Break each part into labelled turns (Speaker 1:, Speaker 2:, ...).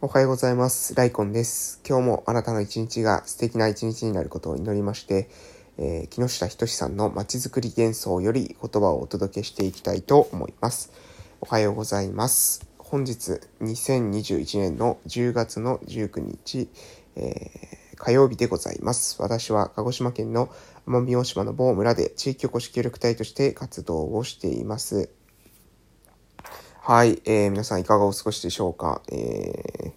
Speaker 1: おはようございます。ライコンです。今日もあなたの一日が素敵な一日になることを祈りまして、えー木下仁さんのまちづくり幻想より言葉をお届けしていきたいと思います。おはようございます。本日2021年の10月の19日、えー火曜日でございます。私は鹿児島県の奄美大島の某村で地域おこし協力隊として活動をしています。はい、えー皆さんいかがお過ごしでしょうか？えー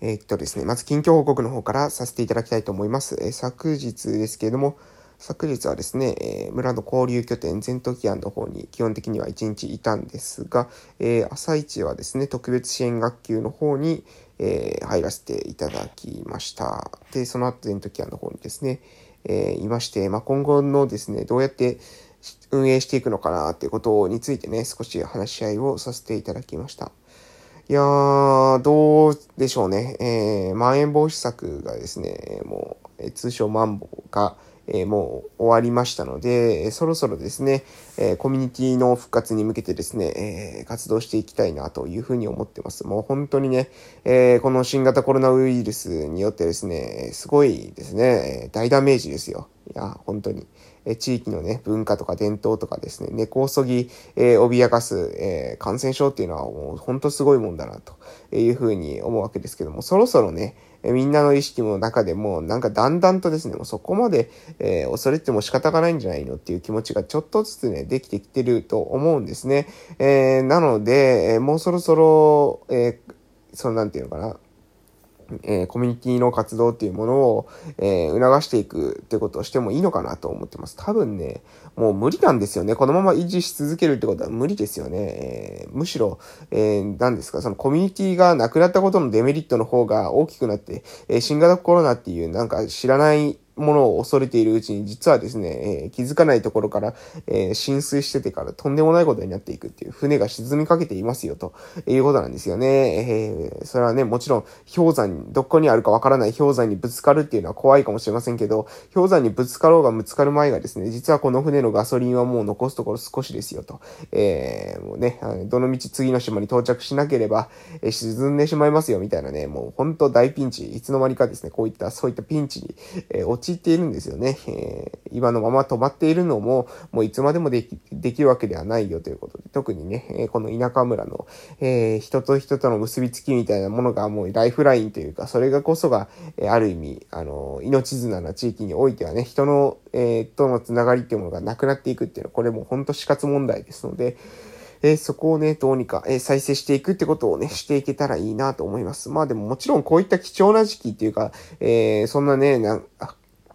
Speaker 1: えーっとですね、まず近況報告の方からさせていただきたいと思います。えー昨日ですけれども、昨日はですね、えー村の交流拠点、全都期案の方に基本的には1日いたんですが、えー朝一はですね、特別支援学級の方に、えー入らせていただきました。で、その後全都期案の方にですね、えーいまして、まあ、今後のですね、どうやって運営していくのかなっていうことについてね、少し話し合いをさせていただきました。いやー、どうでしょうね。えー、まん延防止策がですね、もう、通称マンボウが、えーもう終わりましたので、そろそろですね、えーコミュニティの復活に向けてですね、えー活動していきたいなというふうに思ってます。もう本当にね、えこの新型コロナウイルスによってですね、すごいですね、大ダメージですよ。いや、本当に。え地域のね、文化とか伝統とかですね、根こそぎ、え脅かす、え感染症っていうのはもう本当すごいもんだなというふうに思うわけですけども、そろそろね、みんなの意識の中でも、なんかだんだんとですね、もうそこまで、えー恐れても仕方がないんじゃないのっていう気持ちがちょっとずつね、できてきてると思うんですね。えーなので、えーもうそろそろ、えーそのなんていうのかな、えーコミュニティの活動っていうものを、えー促していくってことをしてもいいのかなと思ってます。多分ね、もう無理なんですよね。このまま維持し続けるってことは無理ですよね。えーむしろ、え何ですか、そのコミュニティがなくなったことのデメリットの方が大きくなって、え新型コロナっていうなんか知らないものを恐れているうちに、実はですね、えー気づかないところから、えー浸水しててからとんでもないことになっていくっていう、船が沈みかけていますよ、ということなんですよね。えーそれはね、もちろん、氷山、どこにあるかわからない氷山にぶつかるっていうのは怖いかもしれませんけど、氷山にぶつかろうがぶつかる前がですね、実はこの船のガソリンはもう残すところ少しですよ、と。えーもうね、どの道次の島に到着しなければ、えー沈んでしまいますよ、みたいなね、もう本当大ピンチ、いつの間にかですね、こういった、そういったピンチに、えー陥っているんですよね。えー今のまま止まっているのも、もういつまでもできできるわけではないよということで、特にね、えこの田舎村の、えー人と人との結びつきみたいなものがもうライフラインというか、それがこそが、えある意味、あの、命綱な地域においてはね、人の、えーとのつながりっていうものがなくなっていくっていうのは、これもう本当死活問題ですので、えーそこをね、どうにか、えー再生していくってことをね、していけたらいいなと思います。まあでももちろんこういった貴重な時期っていうか、えーそんなね、なん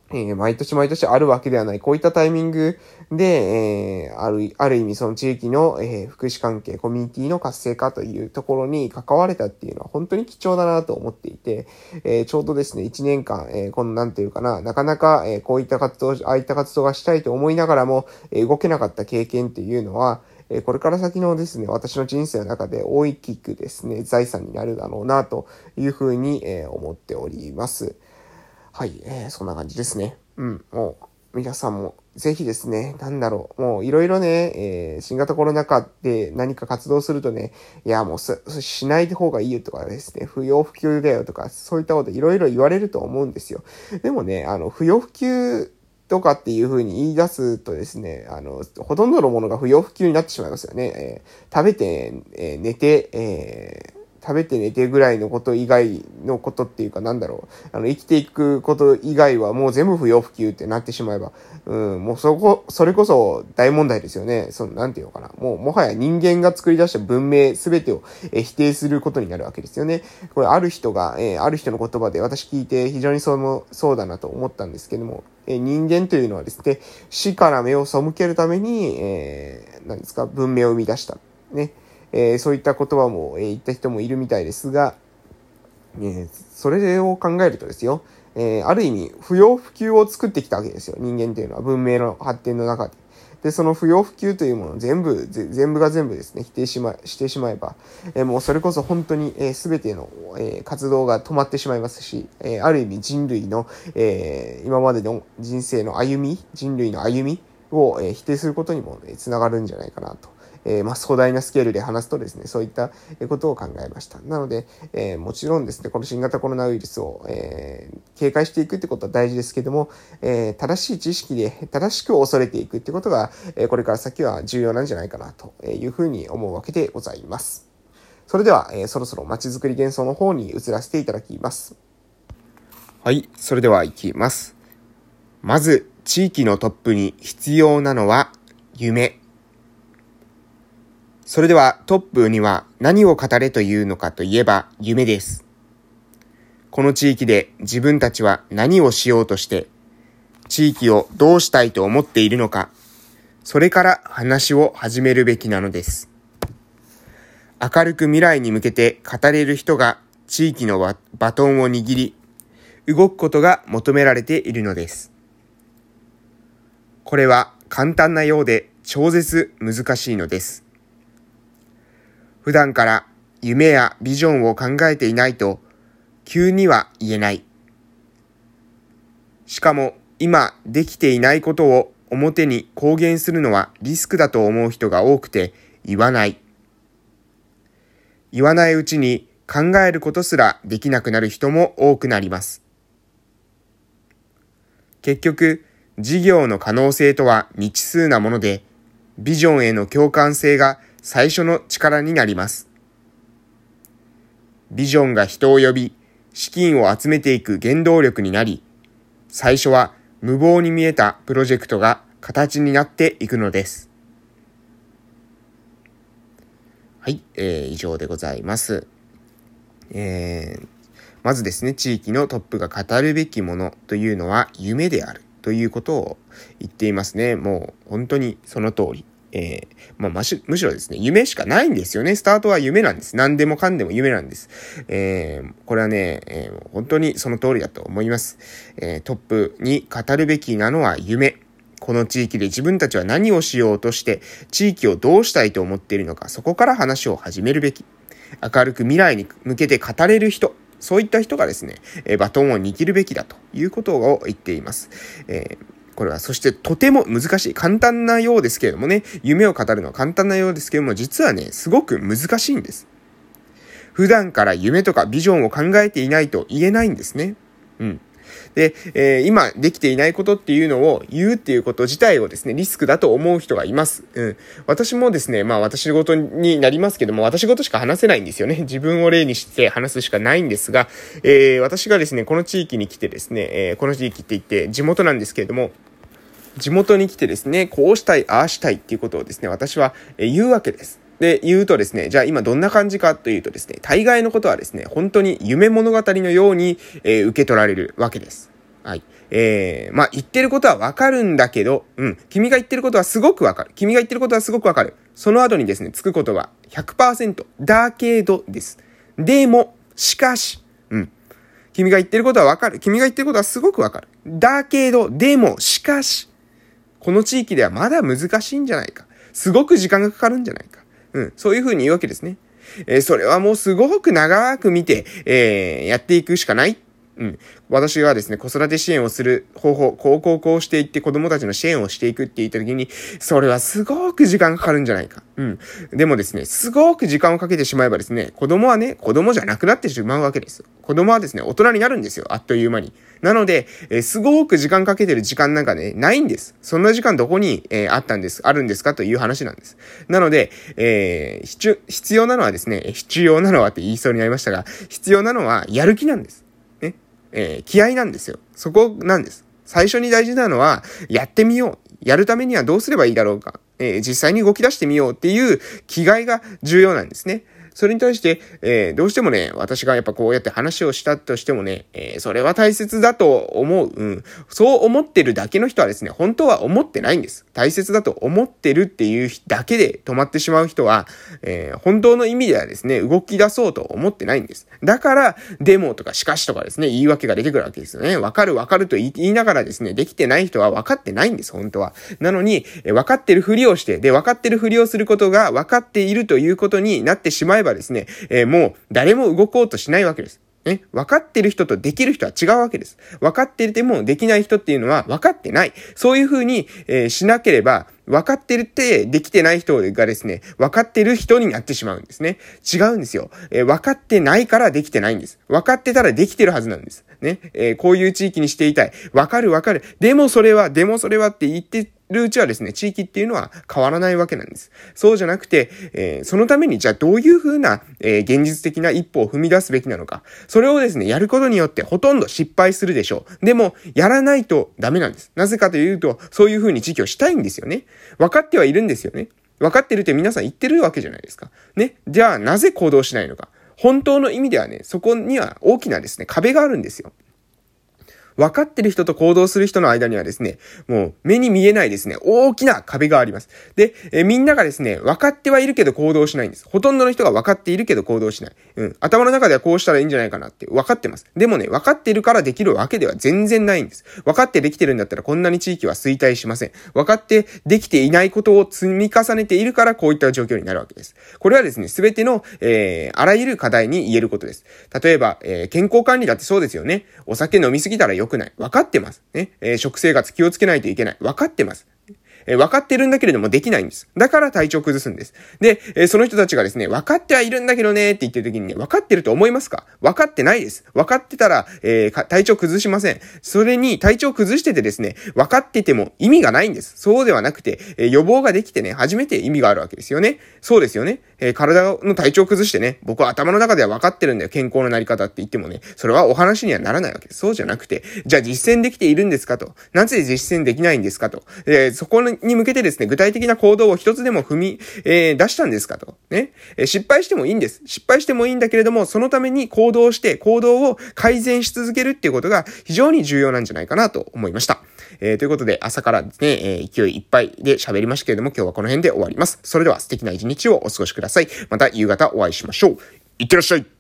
Speaker 1: えー毎年毎年あるわけではない、こういったタイミングで、えーある、ある意味その地域の、えー福祉関係、コミュニティの活性化というところに関われたっていうのは本当に貴重だなと思っていて、えちょうどですね、1年間、えこのなんていうかな、なかなか、えこういった活動、ああいった活動がしたいと思いながらも、え動けなかった経験っていうのは、えこれから先のですね、私の人生の中で大きくですね、財産になるだろうなというふうに、え思っております。はい、えーそんな感じですね。うん、もう、皆さんも、ぜひですね、なんだろう、もういろいろね、えー新型コロナ禍で何か活動するとね、いや、もうす、しない方がいいよとかですね、不要不急だよとか、そういったこといろいろ言われると思うんですよ。でもね、あの、不要不急とかっていう風に言い出すとですね、あの、ほとんどのものが不要不急になってしまいますよね。えー食べて、えー寝て、えー食べて寝てぐらいのこと以外のことっていうかなんだろう。あの、生きていくこと以外はもう全部不要不急ってなってしまえば、うん、もうそこ、それこそ大問題ですよね。その、なんていうのかな。もう、もはや人間が作り出した文明すべてを、え否定することになるわけですよね。これ、ある人が、えある人の言葉で私聞いて非常にその、そうだなと思ったんですけども、え人間というのはですね、死から目を背けるために、えー、何ですか、文明を生み出した。ね。えーそういった言葉も、えー言った人もいるみたいですが、えーそれを考えるとですよ、えーある意味、不要不急を作ってきたわけですよ。人間というのは文明の発展の中で。で、その不要不急というものを全部、全部が全部ですね、否定しま、してしまえば、えーもうそれこそ本当に、えー、全ての、えー活動が止まってしまいますし、えーある意味人類の、えー今までの人生の歩み、人類の歩みを、えー否定することにも、ね、つながるんじゃないかなと。えー、まあ、壮大なスケールで話すとですね、そういったことを考えました。なので、えー、もちろんですね、この新型コロナウイルスを、えー、警戒していくってことは大事ですけども、え正しい知識で正しく恐れていくってことが、えこれから先は重要なんじゃないかなというふうに思うわけでございます。それでは、えそろそろ街づくり幻想の方に移らせていただきます。はい、それでは行きます。まず、地域のトップに必要なのは夢。それではトップには何を語れというのかといえば夢です。この地域で自分たちは何をしようとして、地域をどうしたいと思っているのか、それから話を始めるべきなのです。明るく未来に向けて語れる人が地域のバトンを握り、動くことが求められているのです。これは簡単なようで超絶難しいのです。普段から夢やビジョンを考えていないと急には言えない。しかも今できていないことを表に公言するのはリスクだと思う人が多くて言わない。言わないうちに考えることすらできなくなる人も多くなります。結局、事業の可能性とは未知数なもので、ビジョンへの共感性が最初の力になります。ビジョンが人を呼び、資金を集めていく原動力になり、最初は無謀に見えたプロジェクトが形になっていくのです。はい、えー、以上でございます。えー、まずですね、地域のトップが語るべきものというのは夢である。ということを言っていますね。もう本当にその通り。えー、まあ、むしろですね、夢しかないんですよね。スタートは夢なんです。何でもかんでも夢なんです。えー、これはね、えー、本当にその通りだと思います。えトップに語るべきなのは夢。この地域で自分たちは何をしようとして、地域をどうしたいと思っているのか、そこから話を始めるべき。明るく未来に向けて語れる人。そういった人がですね、えバトンを握るべきだということを言っています。えーこれは、そしてとても難しい。簡単なようですけれどもね、夢を語るのは簡単なようですけれども、実はね、すごく難しいんです。普段から夢とかビジョンを考えていないと言えないんですね。うん。で、えー、今できていないことっていうのを言うっていうこと自体をですね、リスクだと思う人がいます。うん。私もですね、まあ私事になりますけども、私事しか話せないんですよね。自分を例にして話すしかないんですが、えー、私がですね、この地域に来てですね、えー、この地域って言って地元なんですけれども、地元に来てですね、こうしたい、ああしたいっていうことをですね、私は言うわけです。で、言うとですね、じゃあ今どんな感じかというとですね、大概のことはですね、本当に夢物語のように、えー、受け取られるわけです。はい。えー、まあ、言ってることはわかるんだけど、うん。君が言ってることはすごくわかる。君が言ってることはすごくわかる。その後にですね、つくことは100%。だけどです。でも、しかし、うん。君が言ってることはわかる。君が言ってることはすごくわかる。だけど、でも、しかし、この地域ではまだ難しいんじゃないか。すごく時間がかかるんじゃないか。うん。そういうふうに言うわけですね。えー、それはもうすごく長く見て、えー、やっていくしかないうん。私がですね、子育て支援をする方法、こうこうこうしていって子供たちの支援をしていくって言った時に、それはすごく時間かかるんじゃないか。うん。でもですね、すごく時間をかけてしまえばですね、子供はね、子供じゃなくなってしまうわけです。子供はですね、大人になるんですよ。あっという間に。なので、えー、すごく時間かけてる時間なんかね、ないんです。そんな時間どこに、えー、あったんです、あるんですかという話なんです。なので、えー、必要なのはですね、必要なのはって言いそうになりましたが、必要なのはやる気なんです。えー、気合なんですよ。そこなんです。最初に大事なのは、やってみよう。やるためにはどうすればいいだろうか。えー、実際に動き出してみようっていう気概が重要なんですね。それに対して、えー、どうしてもね、私がやっぱこうやって話をしたとしてもね、えー、それは大切だと思う。うん。そう思ってるだけの人はですね、本当は思ってないんです。大切だと思ってるっていうだけで止まってしまう人は、えー、本当の意味ではですね、動き出そうと思ってないんです。だから、デモとかしかしとかですね、言い訳が出てくるわけですよね。わかるわかると言いながらですね、できてない人は分かってないんです、本当は。なのに、え分かってるふりをして、で、分かってるふりをすることが分かっているということになってしまえばばですね、えー、もう誰も動こうとしないわけです。ね、分かってる人とできる人は違うわけです。分かっててもできない人っていうのは分かってない。そういうふうに、えー、しなければ、分かってるってできてない人がですね、分かってる人になってしまうんですね。違うんですよ。えー、分かってないからできてないんです。分かってたらできてるはずなんです。ね。えー、こういう地域にしていたい。分かる分かる。でもそれは、でもそれはって言ってるうちはですね、地域っていうのは変わらないわけなんです。そうじゃなくて、えー、そのためにじゃあどういうふうな、えー、現実的な一歩を踏み出すべきなのか。それをですね、やることによってほとんど失敗するでしょう。でも、やらないとダメなんです。なぜかというと、そういうふうに地域をしたいんですよね。分かってはいるんですよね。分かってるって皆さん言ってるわけじゃないですか。ね。じゃあ、なぜ行動しないのか。本当の意味ではね、そこには大きなですね、壁があるんですよ。分かってる人と行動する人の間にはですね、もう目に見えないですね、大きな壁があります。で、えみんながですね、分かってはいるけど行動しないんです。ほとんどの人が分かっているけど行動しない。うん。頭の中ではこうしたらいいんじゃないかなって分かってます。でもね、分かっているからできるわけでは全然ないんです。分かってできてるんだったらこんなに地域は衰退しません。分かってできていないことを積み重ねているからこういった状況になるわけです。これはですね、すべての、えー、あらゆる課題に言えることです。例えば、えー、健康管理だってそうですよね。お酒飲みすぎたらよ良くない。分かってます。ね。えー、食生活気をつけないといけない。分かってます。え分かってるんだけれどもできないんです。だから体調崩すんです。で、えその人たちがですね、分かってはいるんだけどねって言ってる時にね、分かってると思いますか？分かってないです。分かってたら、えー、体調崩しません。それに体調崩しててですね、分かってても意味がないんです。そうではなくて、え予防ができてね、初めて意味があるわけですよね。そうですよね。えー、体の体調崩してね、僕は頭の中では分かってるんだよ。健康のなり方って言ってもね、それはお話にはならないわけです。そうじゃなくて、じゃあ実践できているんですかと。なぜ実践できないんですかと。えー、そこにに向けてですね、具体的な行動を一つでも踏み、えー、出したんですかと。ね。え失敗してもいいんです。失敗してもいいんだけれども、そのために行動して、行動を改善し続けるっていうことが非常に重要なんじゃないかなと思いました。えー、ということで、朝からですね、えー、勢いいっぱいで喋りましたけれども、今日はこの辺で終わります。それでは素敵な一日をお過ごしください。また夕方お会いしましょう。いってらっしゃい